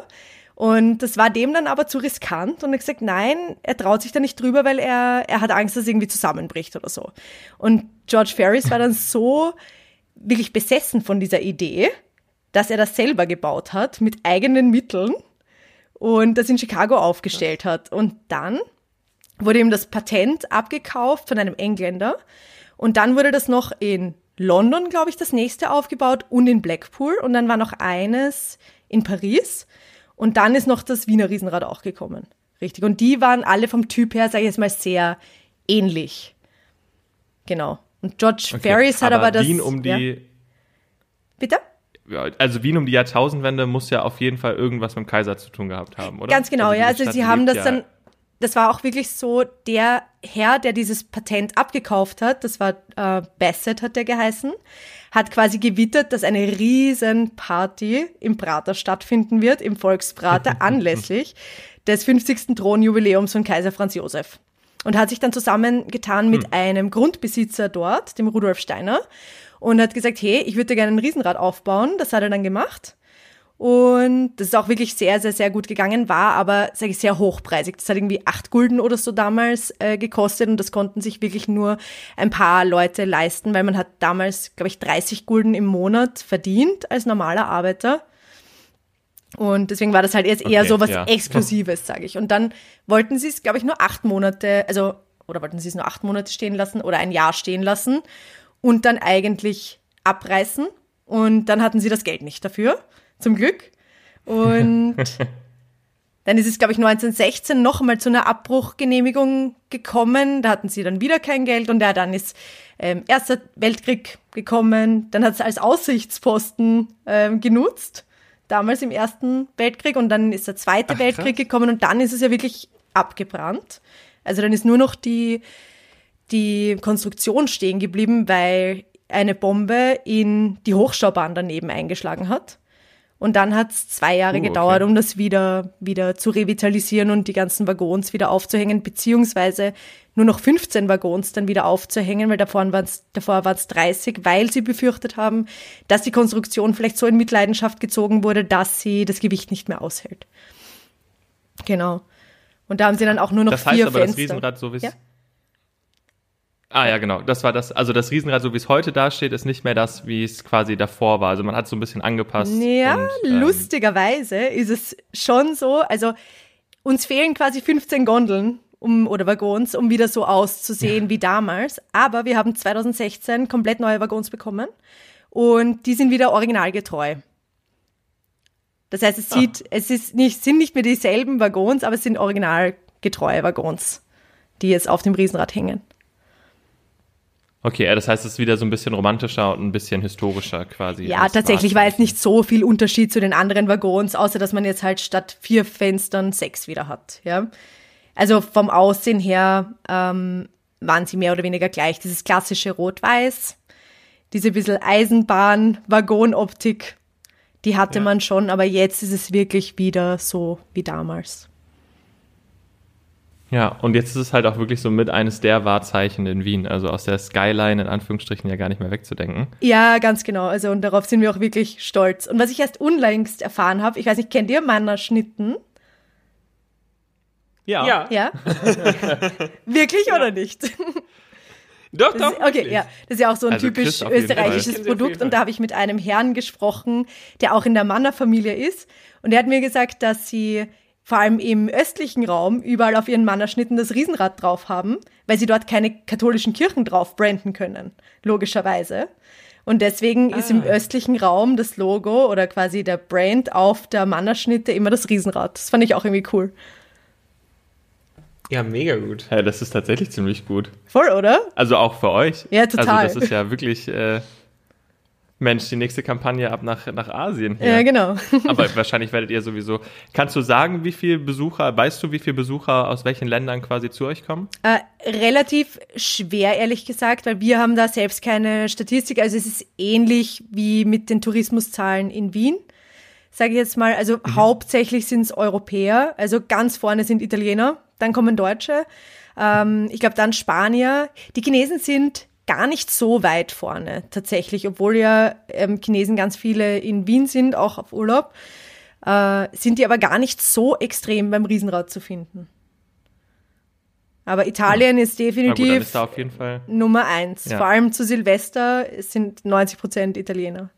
Und das war dem dann aber zu riskant und er hat gesagt, nein, er traut sich da nicht drüber, weil er, er hat Angst, dass es irgendwie zusammenbricht oder so. Und George Ferris war dann so wirklich besessen von dieser Idee, dass er das selber gebaut hat mit eigenen Mitteln und das in Chicago aufgestellt hat. Und dann wurde ihm das Patent abgekauft von einem Engländer und dann wurde das noch in London, glaube ich, das nächste aufgebaut und in Blackpool und dann war noch eines in Paris und dann ist noch das Wiener Riesenrad auch gekommen. Richtig. Und die waren alle vom Typ her, sage ich jetzt mal, sehr ähnlich. Genau. Und George Okay. Ferris hat aber, das. Wien um die, ja. Bitte? Also Wien um die Jahrtausendwende muss ja auf jeden Fall irgendwas mit dem Kaiser zu tun gehabt haben, oder? Ganz genau, diese ja. Also Stadt sie haben das ja- dann, das war auch wirklich so, der Herr, der dieses Patent abgekauft hat, das war äh, Bassett, hat der geheißen, hat quasi gewittert, dass eine riesen Party im Prater stattfinden wird, im Volksprater, anlässlich des 50. Thronjubiläums von Kaiser Franz Josef. Und hat sich dann zusammengetan mit einem Grundbesitzer dort, dem Rudolf Steiner, und hat gesagt, hey, ich würde gerne ein Riesenrad aufbauen. Das hat er dann gemacht. Und das ist auch wirklich sehr, sehr, sehr gut gegangen, war aber, sage ich, sehr hochpreisig. Das hat irgendwie acht Gulden oder so damals äh, gekostet und das konnten sich wirklich nur ein paar Leute leisten, weil man hat damals, glaube ich, 30 Gulden im Monat verdient als normaler Arbeiter. Und deswegen war das halt jetzt eher Okay, so was ja. Exklusives, sage ich. Und dann wollten sie es, glaube ich, nur acht Monate, also, oder wollten sie es nur acht Monate stehen lassen oder ein Jahr stehen lassen und dann eigentlich abreißen. Und dann hatten sie das Geld nicht dafür, zum Glück. Und dann ist es, glaube ich, 1916 nochmal zu einer Abbruchgenehmigung gekommen. Da hatten sie dann wieder kein Geld und ja, dann ist ähm, Erster Weltkrieg gekommen. Dann hat es als Aussichtsposten ähm, genutzt, damals im Ersten Weltkrieg. Und dann ist der Zweite Ach, Weltkrieg krass. gekommen und dann ist es ja wirklich abgebrannt. Also dann ist nur noch die, die Konstruktion stehen geblieben, weil eine Bombe in die Hochschaubahn daneben eingeschlagen hat. Und dann hat es zwei Jahre Uh, okay. gedauert, um das wieder, wieder zu revitalisieren und die ganzen Waggons wieder aufzuhängen, beziehungsweise nur noch 15 Waggons dann wieder aufzuhängen, weil davor waren es davor waren's 30, weil sie befürchtet haben, dass die Konstruktion vielleicht so in Mitleidenschaft gezogen wurde, dass sie das Gewicht nicht mehr aushält. Genau. Und da haben sie dann auch nur noch Das heißt vier aber, Fenster. das Riesenrad, so wie es. Ja. Ah ja, genau. Das war das. Also das Riesenrad, so wie es heute dasteht, ist nicht mehr das, wie es quasi davor war. Also man hat so ein bisschen angepasst. Ja, und, ähm, lustigerweise ist es schon so. Also uns fehlen quasi 15 Gondeln um, oder Waggons, um wieder so auszusehen wie damals. Aber wir haben 2016 komplett neue Waggons bekommen und die sind wieder originalgetreu. Das heißt, es sieht, es ist nicht, sind nicht mehr dieselben Waggons, aber es sind originalgetreue Waggons, die jetzt auf dem Riesenrad hängen. Okay, ja, das heißt, es ist wieder so ein bisschen romantischer und ein bisschen historischer quasi. Ja, tatsächlich war jetzt Wahrzeichen. nicht so viel Unterschied zu den anderen Waggons, außer dass man jetzt halt statt vier Fenstern sechs wieder hat. Ja? Also vom Aussehen her ähm, waren sie mehr oder weniger gleich. Dieses klassische Rot-Weiß, diese bisschen Eisenbahn-Waggonoptik, die hatte Ja. man schon, aber jetzt ist es wirklich wieder so wie damals. Ja, und jetzt ist es halt auch wirklich so mit eines der Wahrzeichen in Wien. Also aus der Skyline in Anführungsstrichen ja gar nicht mehr wegzudenken. Ja, ganz genau. Also und darauf sind wir auch wirklich stolz. Und was ich erst unlängst erfahren habe, ich weiß nicht, kennt ihr Mannerschnitten? Ja. Ja? wirklich oder nicht? Doch, Das doch. ist, okay, ja. Das ist ja auch so ein Also typisch österreichisches Produkt. Und da habe ich mit einem Herrn gesprochen, der auch in der Manner-Familie ist. Und der hat mir gesagt, dass sie vor allem im östlichen Raum überall auf ihren Mannerschnitten das Riesenrad drauf haben, weil sie dort keine katholischen Kirchen drauf branden können, logischerweise. Und deswegen ist im Ah. östlichen Raum das Logo oder quasi der Brand auf der Mannerschnitte immer das Riesenrad. Das fand ich auch irgendwie cool. Ja, mega gut. Ja, das ist tatsächlich ziemlich gut. Voll, oder? Also auch für euch. Ja, total. Also das ist ja wirklich, äh, Mensch, die nächste Kampagne ab nach, nach Asien. Hier. Ja, genau. Aber wahrscheinlich werdet ihr sowieso. Kannst du sagen, wie viele Besucher, weißt du, wie viele Besucher aus welchen Ländern quasi zu euch kommen? Äh, relativ schwer, ehrlich gesagt, weil wir haben da selbst keine Statistik. Also es ist ähnlich wie mit den Tourismuszahlen in Wien, sage ich jetzt mal. Also Mhm. hauptsächlich sind es Europäer, also ganz vorne sind Italiener, dann kommen Deutsche, ähm, ich glaube dann Spanier. Die Chinesen sind gar nicht so weit vorne tatsächlich, obwohl ja ähm, Chinesen ganz viele in Wien sind, auch auf Urlaub, äh, sind die aber gar nicht so extrem beim Riesenrad zu finden. Aber Italien ist Na gut, definitiv ist. Nummer eins. Ja. Vor allem zu Silvester es sind 90 Prozent Italiener.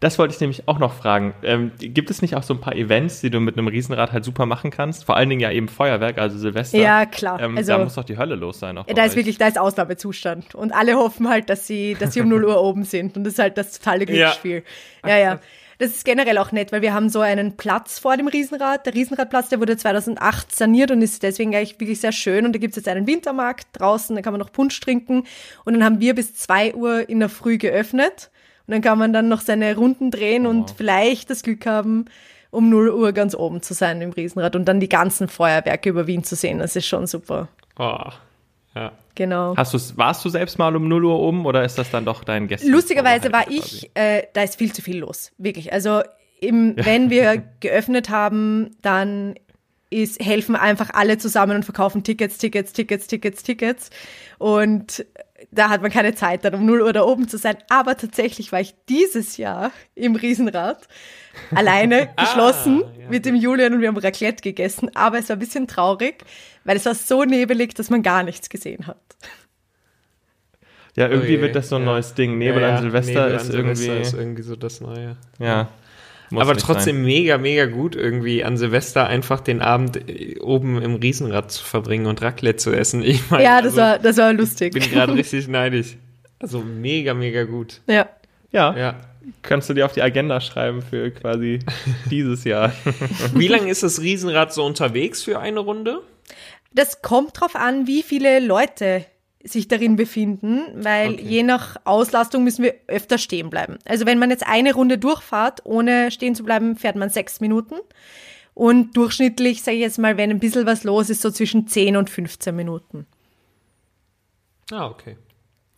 Das wollte ich nämlich auch noch fragen. Ähm, gibt es nicht auch so ein paar Events, die du mit einem Riesenrad halt super machen kannst? Vor allen Dingen ja eben Feuerwerk, also Silvester. Ja, klar. Ähm, Also- da muss doch die Hölle los sein. Auch Da ist wirklich, da ist Ausnahmezustand. Und alle hoffen halt, dass sie, dass sie um 0 Uhr oben sind. Und das ist halt das totale Ja. Glücksspiel. Ja, ja. Das ist generell auch nett, weil wir haben so einen Platz vor dem Riesenrad. Der Riesenradplatz, der wurde 2008 saniert und ist deswegen eigentlich wirklich sehr schön. Und da gibt's jetzt einen Wintermarkt draußen, da kann man noch Punsch trinken. Und dann haben wir bis 2 Uhr in der Früh geöffnet. Und dann kann man dann noch seine Runden drehen und vielleicht das Glück haben, um 0 Uhr ganz oben zu sein im Riesenrad und dann die ganzen Feuerwerke über Wien zu sehen. Das ist schon super. Oh. Ja. Genau. Hast du's, warst du selbst mal um 0 Uhr oben oder ist das dann doch dein Gäste? Lustigerweise war ich, äh, da ist viel zu viel los, wirklich. Also im, wenn wir geöffnet haben, dann ist, helfen einfach alle zusammen und verkaufen Tickets, Tickets, Tickets, Tickets, Tickets. Und da hat man keine Zeit, dann um 0 Uhr da oben zu sein. Aber tatsächlich war ich dieses Jahr im Riesenrad alleine geschlossen ja. mit dem Julian und wir haben Raclette gegessen. Aber es war ein bisschen traurig, weil es war so nebelig, dass man gar nichts gesehen hat. Ja, irgendwie Oh je, wird das so ein ja. neues Ding. Nebel Ja, an Silvester Nebel ist an Silvester irgendwie. ist irgendwie so das Neue. ja. Muss Aber trotzdem sein. mega, mega gut, irgendwie an Silvester einfach den Abend äh, oben im Riesenrad zu verbringen und Raclette zu essen. Ich meine, Ja, das also, war, das war lustig. bin gerade richtig neidisch. Also mega, mega gut. ja. Ja, Ja. kannst du dir auf die Agenda schreiben für quasi dieses Jahr. Wie lange ist das Riesenrad so unterwegs für eine Runde? Das kommt drauf an, wie viele Leute sich darin befinden, weil Okay. je nach Auslastung müssen wir öfter stehen bleiben. Also wenn man jetzt eine Runde durchfahrt, ohne stehen zu bleiben, fährt man sechs Minuten. Und durchschnittlich, sage ich jetzt mal, wenn ein bisschen was los ist, so zwischen 10 und 15 Minuten. Ah, okay.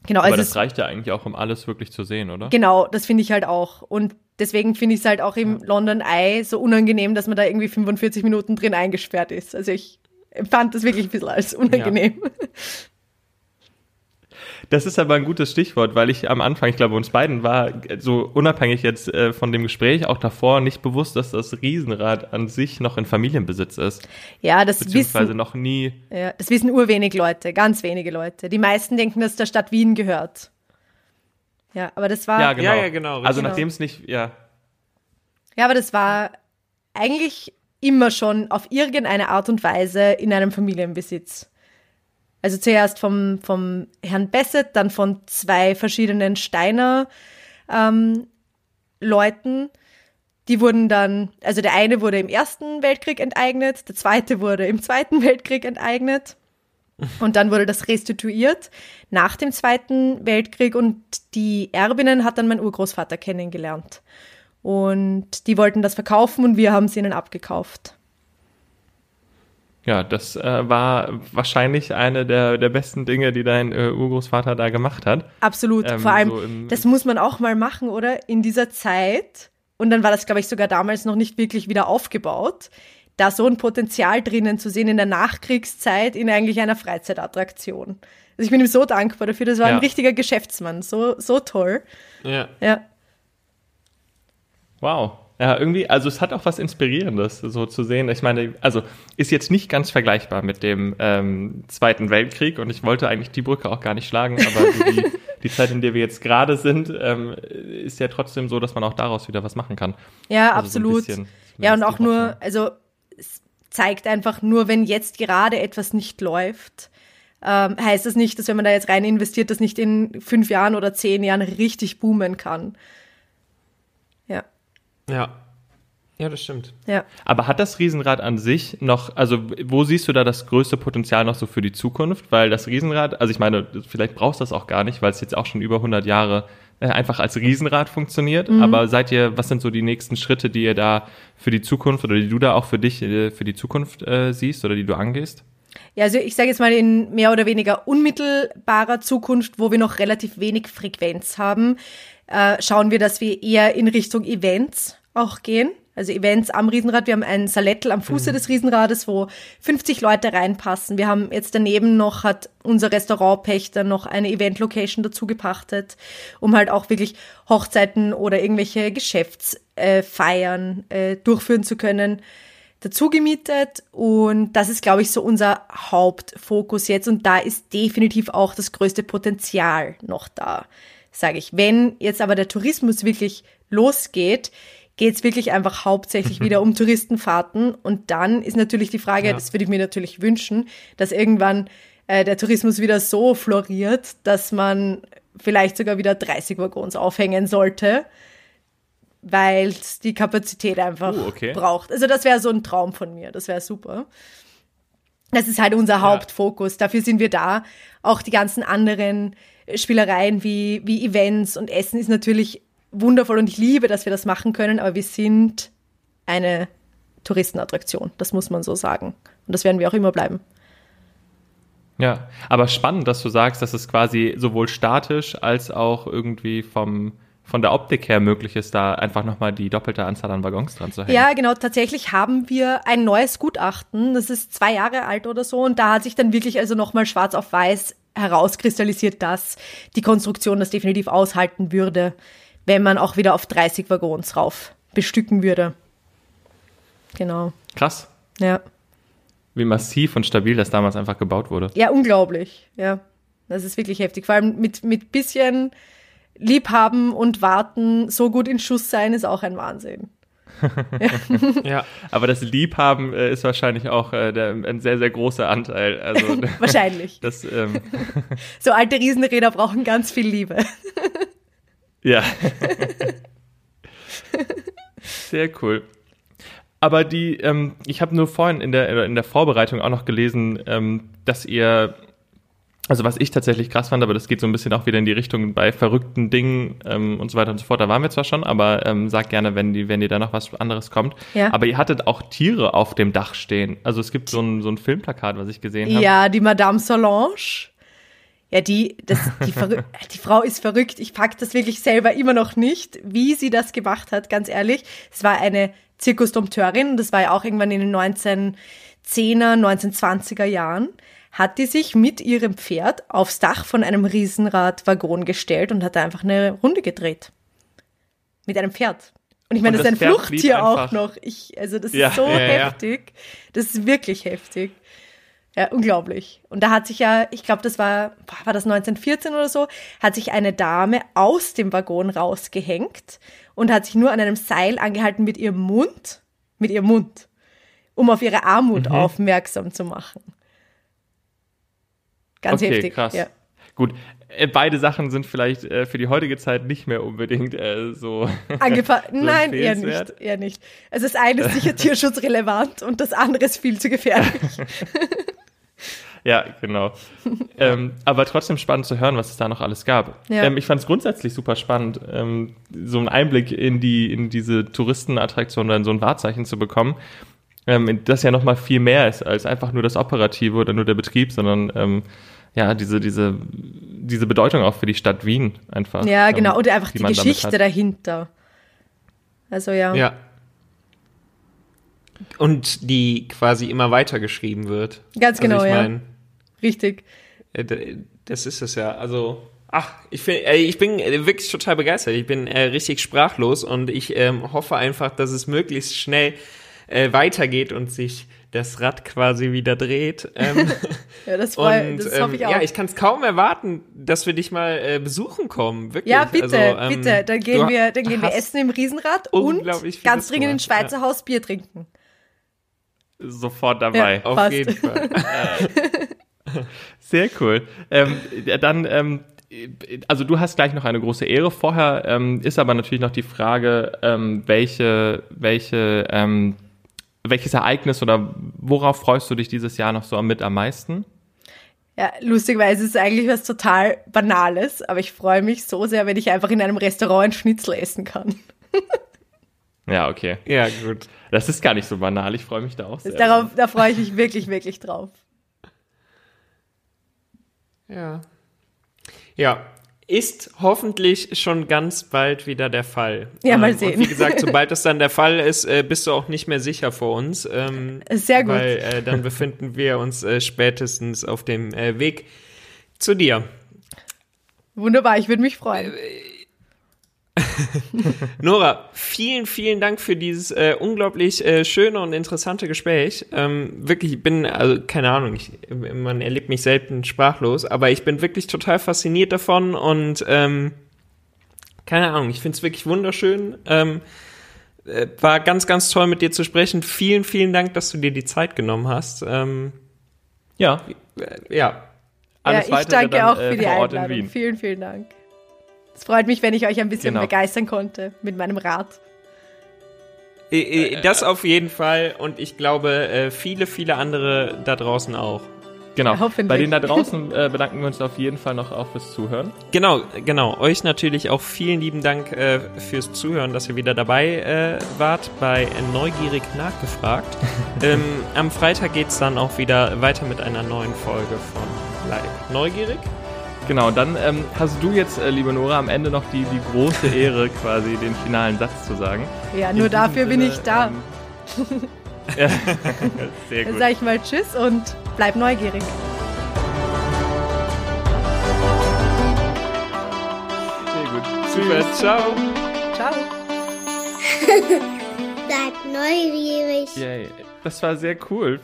Genau, Aber also das es, reicht ja eigentlich auch, um alles wirklich zu sehen, oder? genau, das finde ich halt auch. Und deswegen finde ich es halt auch im London Eye so unangenehm, dass man da irgendwie 45 Minuten drin eingesperrt ist. Also ich empfand das wirklich ein bisschen als unangenehm. Das ist aber ein gutes Stichwort, weil ich am Anfang, ich glaube, uns beiden war so unabhängig jetzt äh, von dem Gespräch auch davor nicht bewusst, dass das Riesenrad an sich noch in Familienbesitz ist. Ja, das Beziehungsweise wissen, noch nie. Ja, das wissen urwenig Leute, ganz wenige Leute. Die meisten denken, dass der Stadt Wien gehört. Ja, aber das war, Ja, ja, genau. ja, genau, richtig. Also Genau. nachdem es nicht, ja. aber das war eigentlich immer schon auf irgendeine Art und Weise in einem Familienbesitz. Also zuerst vom, vom Herrn Besset, dann von zwei verschiedenen Steiner ähm, Leuten. Die wurden dann, also der eine wurde im Ersten Weltkrieg enteignet, der zweite wurde im Zweiten Weltkrieg enteignet. Und dann wurde das restituiert nach dem Zweiten Weltkrieg und die Erbinnen hat dann mein Urgroßvater kennengelernt. Und die wollten das verkaufen und wir haben es ihnen abgekauft. Ja, das äh, war wahrscheinlich eine der, der besten Dinge, die dein äh, Urgroßvater da gemacht hat. Absolut. Ähm, Vor allem, so im- das muss man auch mal machen, oder? In dieser Zeit. Und dann war das, glaube ich, sogar damals noch nicht wirklich wieder aufgebaut. Da so ein Potenzial drinnen zu sehen in der Nachkriegszeit in eigentlich einer Freizeitattraktion. Also ich bin ihm so dankbar dafür. Das war Ja. ein richtiger Geschäftsmann. So, so toll. Ja. Ja. Wow. Ja, irgendwie, also es hat auch was Inspirierendes, so zu sehen. Ich meine, also ist jetzt nicht ganz vergleichbar mit dem ähm, Zweiten Weltkrieg und ich wollte eigentlich die Brücke auch gar nicht schlagen, aber so die, die Zeit, in der wir jetzt gerade sind, ähm, ist ja trotzdem so, dass man auch daraus wieder was machen kann. Ja, Also so absolut. bisschen ja, und auch nur, also es zeigt einfach nur, wenn jetzt gerade etwas nicht läuft, ähm, heißt das nicht, dass wenn man da jetzt rein investiert, das nicht in fünf Jahren oder zehn Jahren richtig boomen kann. Ja. Ja. Das stimmt. Ja. Aber hat das Riesenrad an sich noch, also wo siehst du da das größte Potenzial noch so für die Zukunft? Weil das Riesenrad, also ich meine, vielleicht brauchst du das auch gar nicht, weil es jetzt auch schon über 100 Jahre äh, einfach als Riesenrad funktioniert. Mhm. Aber seid ihr, was sind so die nächsten Schritte, die ihr da für die Zukunft oder die du da auch für dich äh, für die Zukunft äh, siehst oder die du angehst? Ja, also ich sage jetzt mal in mehr oder weniger unmittelbarer Zukunft, wo wir noch relativ wenig Frequenz haben, äh, schauen wir, dass wir eher in Richtung Events auch gehen. Also Events am Riesenrad. Wir haben ein Salettel am Fuße des Riesenrades, wo 50 Leute reinpassen. Wir haben jetzt daneben noch, hat unser Restaurantpächter noch eine Event-Location dazu gepachtet, um halt auch wirklich Hochzeiten oder irgendwelche Geschäftsfeiern äh, durchführen zu können dazu gemietet und das ist, glaube ich, so unser Hauptfokus jetzt und da ist definitiv auch das größte Potenzial noch da, sage ich. Wenn jetzt aber der Tourismus wirklich losgeht, geht es wirklich einfach hauptsächlich wieder um Touristenfahrten und dann ist natürlich die Frage, Ja. das würde ich mir natürlich wünschen, dass irgendwann äh, der Tourismus wieder so floriert, dass man vielleicht sogar wieder 30 Waggons aufhängen sollte weil es die Kapazität einfach Uh, okay. braucht. Also das wäre so ein Traum von mir, das wäre super. Das ist halt unser Hauptfokus. Dafür sind wir da. Auch die ganzen anderen Spielereien wie, wie Events und Essen ist natürlich wundervoll und ich liebe, dass wir das machen können, aber wir sind eine Touristenattraktion. Das muss man so sagen. Und das werden wir auch immer bleiben. Ja, aber spannend, dass du sagst, dass es quasi sowohl statisch als auch irgendwie vom, von der Optik her möglich ist, da einfach nochmal die doppelte Anzahl an Waggons dran zu hängen. Ja, genau. Tatsächlich haben wir ein neues Gutachten. Das ist zwei Jahre alt oder so. Und da hat sich dann wirklich also nochmal schwarz auf weiß herauskristallisiert, dass die Konstruktion das definitiv aushalten würde, wenn man auch wieder auf 30 Waggons rauf bestücken würde. Genau. Krass, Ja. wie massiv und stabil das damals einfach gebaut wurde. Ja, unglaublich. Ja. Das ist wirklich heftig. Vor allem mit, mit bisschen Liebhaben und Warten so gut in Schuss sein, ist auch ein Wahnsinn. Ja. Aber das Liebhaben äh, ist wahrscheinlich auch äh, der, ein sehr, sehr großer Anteil. Also Wahrscheinlich. das, ähm, So alte Riesenräder brauchen ganz viel Liebe. Ja. Sehr cool. Aber die, ähm, ich habe nur vorhin in der, in der Vorbereitung auch noch gelesen, ähm, dass ihr, also was ich tatsächlich krass fand, aber das geht so ein bisschen auch wieder in die Richtung bei verrückten Dingen ähm, und so weiter und so fort. Da waren wir zwar schon, aber ähm, sag gerne, wenn, die, wenn dir da noch was anderes kommt. Ja. Aber ihr hattet auch Tiere auf dem Dach stehen. Also es gibt so ein, so ein Filmplakat, was ich gesehen habe. Ja, die Madame Solange. Ja, die, das, die, die Frau ist verrückt. Ich pack das wirklich selber immer noch nicht, wie sie das gemacht hat, ganz ehrlich. Es war eine Zirkusdompteurin und das war ja auch irgendwann in den 1910er, 1920er Jahren. Hat die sich mit ihrem Pferd aufs Dach von einem Riesenradwaggon gestellt und hat da einfach eine Runde gedreht. Mit einem Pferd. Und ich meine, Und das ist das ein Pferd blieb Fluchttier auch noch. Ich, also das Ja. ist so Ja, ja, ja. heftig. Das ist wirklich heftig. Ja, unglaublich. Und da hat sich ja, ich glaube, das war, war das 1914 oder so, hat sich eine Dame aus dem Waggon rausgehängt und hat sich nur an einem Seil angehalten mit ihrem Mund, mit ihrem Mund, um auf ihre Armut Mhm. aufmerksam zu machen. Ganz okay, heftig. krass. Ja. Gut, äh, beide Sachen sind vielleicht äh, für die heutige Zeit nicht mehr unbedingt äh, so. Angefa so Nein, eher nicht, eher nicht. Also das eine ist sicher tierschutzrelevant und das andere ist viel zu gefährlich. Ja, genau. ähm, aber trotzdem spannend zu hören, was es da noch alles gab. Ja. Ähm, ich fand es grundsätzlich super spannend, ähm, so einen Einblick in die in diese Touristenattraktion oder in so ein Wahrzeichen zu bekommen. Ähm, das ja noch mal viel mehr ist als einfach nur das Operative oder nur der Betrieb, sondern ähm, ja diese diese diese Bedeutung auch für die Stadt Wien einfach. Ja, ähm, genau. Und einfach die die Geschichte dahinter. Also ja. Ja. Und die quasi immer weitergeschrieben wird. Ganz genau, also ich ja. Richtig. äh, das ist es ja. Also, ach, ich, find, ich bin äh, wirklich total begeistert. Ich bin äh, richtig sprachlos und ich ähm, hoffe einfach, dass es möglichst schnell äh, weitergeht und sich das Rad quasi wieder dreht. Ähm, Ja, das, freu, und das ähm, hoffe ich auch. ja, ich kann es kaum erwarten, dass wir dich mal äh, besuchen kommen. Wirklich. Ja, bitte, Also, ähm, bitte. Dann gehen wir, dann gehen wir essen im Riesenrad und ganz dringend ins Schweizer Haus Bier trinken. sofort dabei. Ja. Auf Passt. jeden Fall. Sehr cool. Ähm, dann, ähm, also du hast gleich noch eine große Ehre. Vorher ähm, ist aber natürlich noch die Frage, ähm, welche, welche, ähm, welches Ereignis oder worauf freust du dich dieses Jahr noch so mit am meisten? Ja, lustigerweise ist es eigentlich was total Banales, aber ich freue mich so sehr, wenn ich einfach in einem Restaurant ein Schnitzel essen kann. ja, okay. Ja, gut. Das ist gar nicht so banal, ich freue mich da auch sehr. Darauf, da freue ich mich wirklich, wirklich drauf. Ja. Ja, ist hoffentlich schon ganz bald wieder der Fall. Ja, mal sehen. Und wie gesagt, sobald das dann der Fall ist, äh, bist du auch nicht mehr sicher vor uns. Ähm, Sehr gut. Weil äh, dann befinden wir uns äh, spätestens auf dem äh, Weg zu dir. Wunderbar, ich würde mich freuen. Nora, vielen, vielen Dank für dieses äh, unglaublich äh, schöne und interessante Gespräch. Ähm, wirklich, ich bin, also keine Ahnung, ich, man erlebt mich selten sprachlos, aber ich bin wirklich total fasziniert davon und ähm, keine Ahnung, ich finde es wirklich wunderschön. Ähm, äh, war ganz, ganz toll mit dir zu sprechen. Vielen, vielen Dank, dass du dir die Zeit genommen hast. Ähm, ja. Äh, ja. Alles ja, ich danke dann, auch für die Einladung. Vielen, vielen Dank. Es freut mich, wenn ich euch ein bisschen genau. begeistern konnte mit meinem Rat. Das auf jeden Fall und ich glaube, äh, viele, viele andere da draußen auch. Genau. Bei denen da draußen äh, bedanken wir uns auf jeden Fall noch auch fürs Zuhören. Genau, genau. Euch natürlich auch vielen lieben Dank äh, fürs Zuhören, dass ihr wieder dabei äh, wart bei Neugierig Nachgefragt. ähm, am Freitag geht es dann auch wieder weiter mit einer neuen Folge von Live Neugierig. Genau, dann ähm, hast du jetzt, äh, liebe Nora, am Ende noch die, die große Ehre, quasi den finalen Satz zu sagen. Ja, nur dafür Sinne, bin ich da. Ähm, ja, sehr gut. Dann sage ich mal Tschüss und bleib neugierig. Sehr gut. Super, ciao. Ciao. Bleib neugierig. Yay. Das war sehr cool.